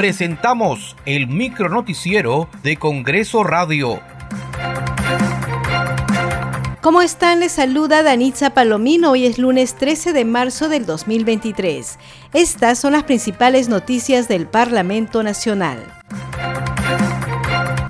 presentamos el micronoticiero de Congreso Radio. ¿Cómo están? Les saluda Danitza Palomino. Hoy es lunes 13 de marzo del 2023. Estas son las principales noticias del Parlamento Nacional.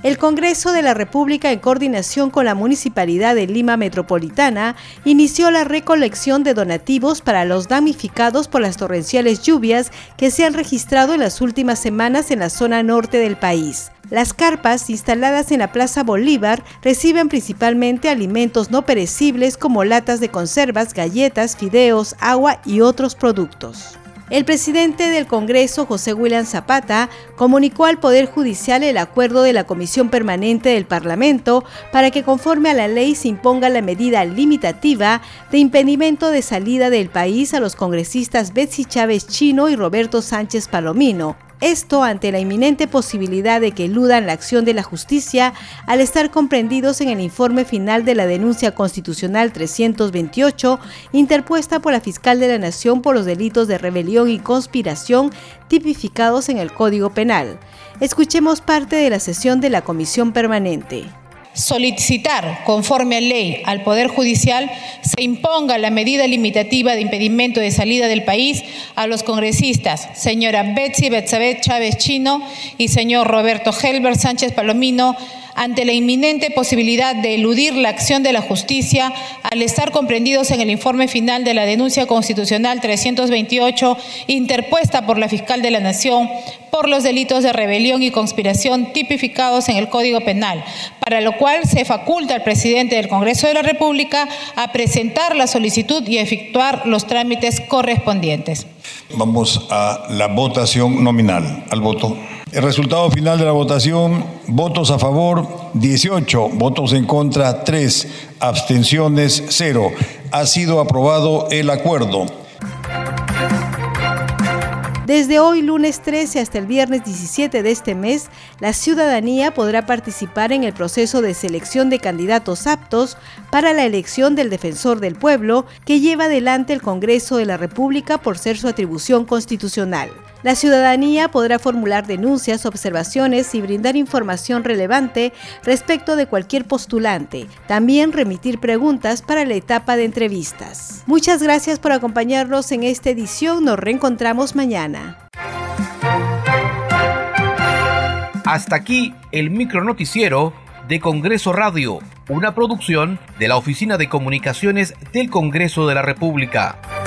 El Congreso de la República, en coordinación con la Municipalidad de Lima Metropolitana, inició la recolección de donativos para los damnificados por las torrenciales lluvias que se han registrado en las últimas semanas en la zona norte del país. Las carpas instaladas en la Plaza Bolívar reciben principalmente alimentos no perecibles como latas de conservas, galletas, fideos, agua y otros productos. El presidente del Congreso, José William Zapata, comunicó al Poder Judicial el acuerdo de la Comisión Permanente del Parlamento para que conforme a la ley se imponga la medida limitativa de impedimento de salida del país a los congresistas Betsy Chávez Chino y Roberto Sánchez Palomino, esto ante la inminente posibilidad de que eludan la acción de la justicia al estar comprendidos en el informe final de la denuncia constitucional 328 interpuesta por la fiscal de la Nación por los delitos de rebelión y conspiración tipificados en el Código Penal. Escuchemos parte de la sesión de la Comisión Permanente solicitar, conforme a ley, al Poder Judicial se imponga la medida limitativa de impedimento de salida del país a los congresistas, señora Betsy Betzabet Chávez Chino y señor Roberto Helber Sánchez Palomino, ante la inminente posibilidad de eludir la acción de la justicia al estar comprendidos en el informe final de la denuncia constitucional 328 interpuesta por la fiscal de la Nación por los delitos de rebelión y conspiración tipificados en el Código Penal, para lo cual se faculta al presidente del Congreso de la República a presentar la solicitud y efectuar los trámites correspondientes. Vamos a la votación nominal. Al voto. El resultado final de la votación, votos a favor 18, votos en contra 3, abstenciones 0. Ha sido aprobado el acuerdo. Desde hoy, lunes 13 hasta el viernes 17 de este mes, la ciudadanía podrá participar en el proceso de selección de candidatos aptos para la elección del defensor del pueblo que lleva adelante el Congreso de la República por ser su atribución constitucional. La ciudadanía podrá formular denuncias, observaciones y brindar información relevante respecto de cualquier postulante. También remitir preguntas para la etapa de entrevistas. Muchas gracias por acompañarnos en esta edición. Nos reencontramos mañana. Hasta aquí el micronoticiero de Congreso Radio, una producción de la Oficina de Comunicaciones del Congreso de la República.